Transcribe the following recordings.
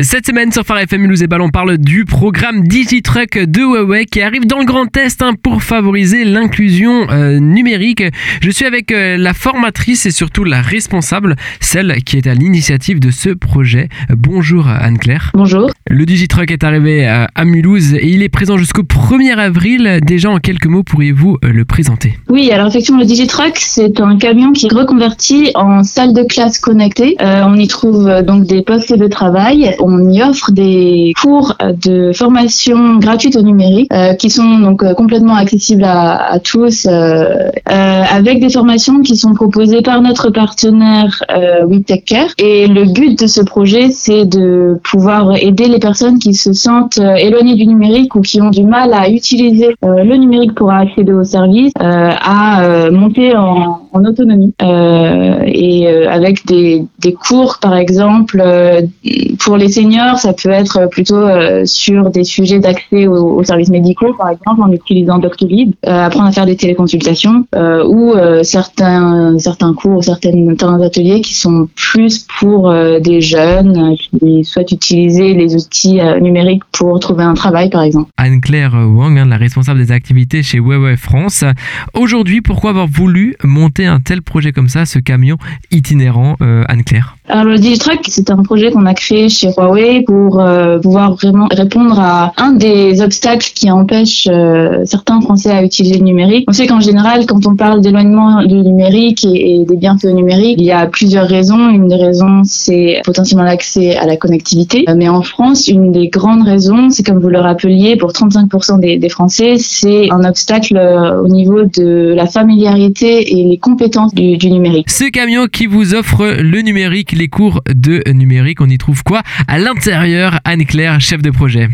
Cette semaine sur Phare FM Mulhouse et Ballon, on parle du programme DigiTruck de Huawei qui arrive dans le Grand Est hein, pour favoriser l'inclusion euh, numérique. Je suis avec euh, la formatrice et surtout la responsable, celle qui est à l'initiative de ce projet. Bonjour Anne-Claire. Bonjour. Le DigiTruck est arrivé à, à Mulhouse et il est présent jusqu'au 1er avril. Déjà en quelques mots, pourriez-vous euh, le présenter? Oui, alors effectivement, le DigiTruck, c'est un camion qui est reconverti en salle de classe connectée. Euh, on y trouve euh, donc des postes de travail on y offre des cours de formation gratuite au numérique euh, qui sont donc euh, complètement accessibles à, tous euh, avec des formations qui sont proposées par notre partenaire euh, Care. Et le but de ce projet, c'est de pouvoir aider les personnes qui se sentent éloignées du numérique ou qui ont du mal à utiliser le numérique pour accéder aux services à monter en, en autonomie. et avec des, des, cours, par exemple, pour les seniors, ça peut être plutôt euh, sur des sujets d'accès aux, services médicaux, par exemple, en utilisant Doctolib, euh, apprendre à faire des téléconsultations, euh, ou certains certains cours, certains ateliers qui sont plus pour des jeunes qui souhaitent utiliser les outils numériques pour trouver un travail, par exemple. Anne-Claire Wang, hein, la responsable des activités chez Huawei France. Aujourd'hui, pourquoi avoir voulu monter un tel projet comme ça, ce camion itinérant, Anne-Claire? Alors le DigiTruck, c'est un projet qu'on a créé chez Huawei pour euh, pouvoir vraiment répondre à un des obstacles qui empêche euh, certains Français à utiliser le numérique. On sait qu'en général, quand on parle d'éloignement du numérique et, des bienfaits numériques, il y a plusieurs raisons. Une des raisons, c'est potentiellement l'accès à la connectivité. Euh, mais en France, une des grandes raisons, c'est comme vous le rappeliez, pour 35% des, Français, c'est un obstacle au niveau de la familiarité et les compétences du numérique. Ce camion qui vous offre le numérique les cours de numérique. On y trouve quoi? À l'intérieur Anne-Claire, chef de projet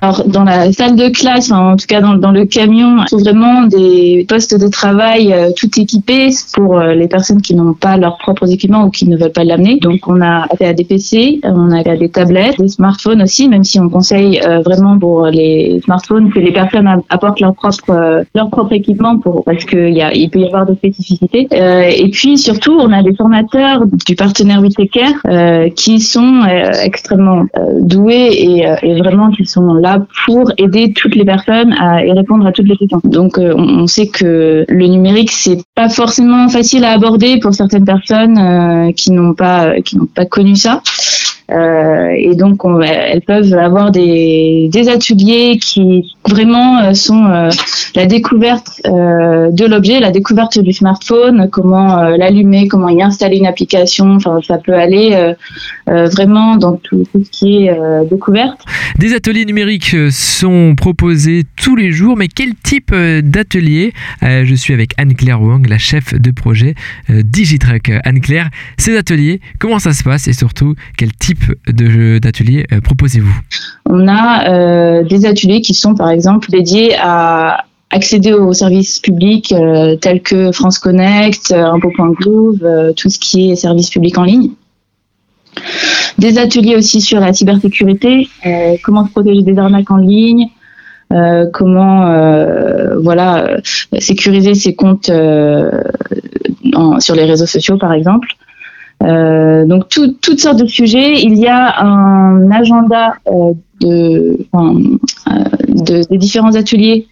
alors, dans la salle de classe, en tout cas dans, dans, le camion, on trouve vraiment des postes de travail euh, tout équipés pour euh, les personnes qui n'ont pas leurs propres équipements ou qui ne veulent pas l'amener. Donc, on a à des PC, on a des tablettes, des smartphones aussi, même si on conseille euh, vraiment pour les smartphones que les personnes apportent leur propre leur propre équipement pour parce qu'il y a il peut y avoir des spécificités. et puis surtout, on a des formateurs du partenaire WeTakeCare qui sont extrêmement doués et, et vraiment qui sont là pour aider toutes les personnes à, et répondre à toutes les questions. Donc euh, on, sait que le numérique c'est pas forcément facile à aborder pour certaines personnes euh, qui n'ont pas qui n'ont pas connu ça. Euh, et donc, on, elles peuvent avoir des, des ateliers qui vraiment sont la découverte de l'objet, la découverte du smartphone, comment l'allumer, comment y installer une application. Enfin, ça peut aller vraiment dans tout, ce qui est découverte. Des ateliers numériques sont proposés tous les jours, mais quel type d'atelier Je suis avec Anne-Claire Wang, la chef de projet Digitrack. Anne-Claire, ces ateliers, comment ça se passe et surtout quel type d'ateliers euh, proposez-vous? On a euh, des ateliers qui sont par exemple dédiés à accéder aux services publics euh, tels que France Connect, Impôt.gouv, tout ce qui est services publics en ligne. Des ateliers aussi sur la cybersécurité, comment se protéger des arnaques en ligne, comment voilà sécuriser ses comptes sur les réseaux sociaux par exemple. Euh, donc tout, toutes sortes de sujets. Il y a un agenda euh, de, enfin, euh, de, des différents ateliers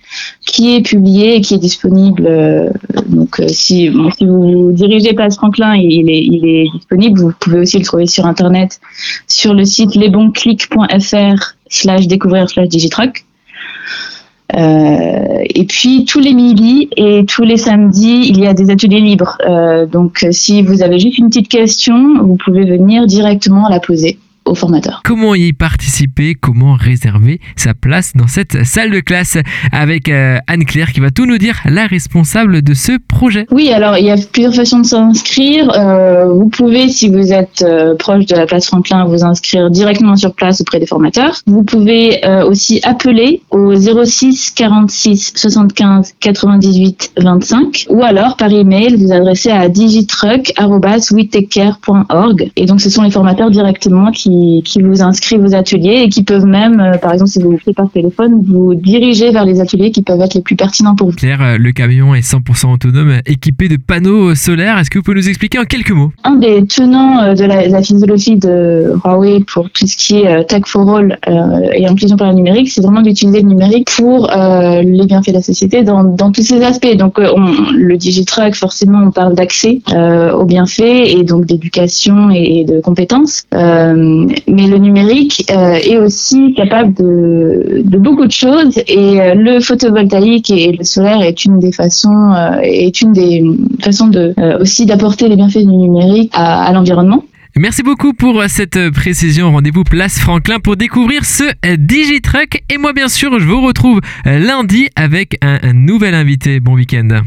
qui est publié et qui est disponible. Euh, donc si, bon, si vous dirigez Place Franklin, il est, il est disponible. Vous pouvez aussi le trouver sur internet sur le site lesbonclics.fr slash découvrir slash digitruck. Euh, et puis tous les midis et tous les samedis, il y a des ateliers libres. Euh, donc si vous avez juste une petite question, vous pouvez venir directement la poser aux formateurs. Comment y participer? Comment réserver sa place dans cette salle de classe? Avec euh, Anne-Claire qui va tout nous dire, la responsable de ce projet. Oui, alors il y a plusieurs façons de s'inscrire. Euh, vous pouvez, si vous êtes euh, proche de la place Franklin, vous inscrire directement sur place auprès des formateurs. Vous pouvez aussi appeler au 06 46 75 98 25 ou alors par email vous adresser à digitruck.org et donc ce sont les formateurs directement qui qui, qui vous inscrivent aux ateliers et qui peuvent même, euh, par exemple, si vous faites par téléphone, vous diriger vers les ateliers qui peuvent être les plus pertinents pour vous. Claire, euh, le camion est 100% autonome, équipé de panneaux solaires. Est-ce que vous pouvez nous expliquer en quelques mots? Un des tenants de la, la, philosophie de Huawei pour tout ce qui est Tech for All et inclusion par le numérique, c'est vraiment d'utiliser le numérique pour les bienfaits de la société dans, dans tous ces aspects. Donc, on, le Digitruck, forcément, on parle d'accès aux bienfaits et donc d'éducation et de compétences. Euh, mais le numérique euh, est aussi capable de, beaucoup de choses et euh, le photovoltaïque et le solaire est une des façons est une des façons de aussi d'apporter les bienfaits du numérique à, à l'environnement. Merci beaucoup pour cette précision. Rendez-vous place Franklin pour découvrir ce Digitruck. Et moi, bien sûr, je vous retrouve lundi avec un nouvel invité. Bon week-end.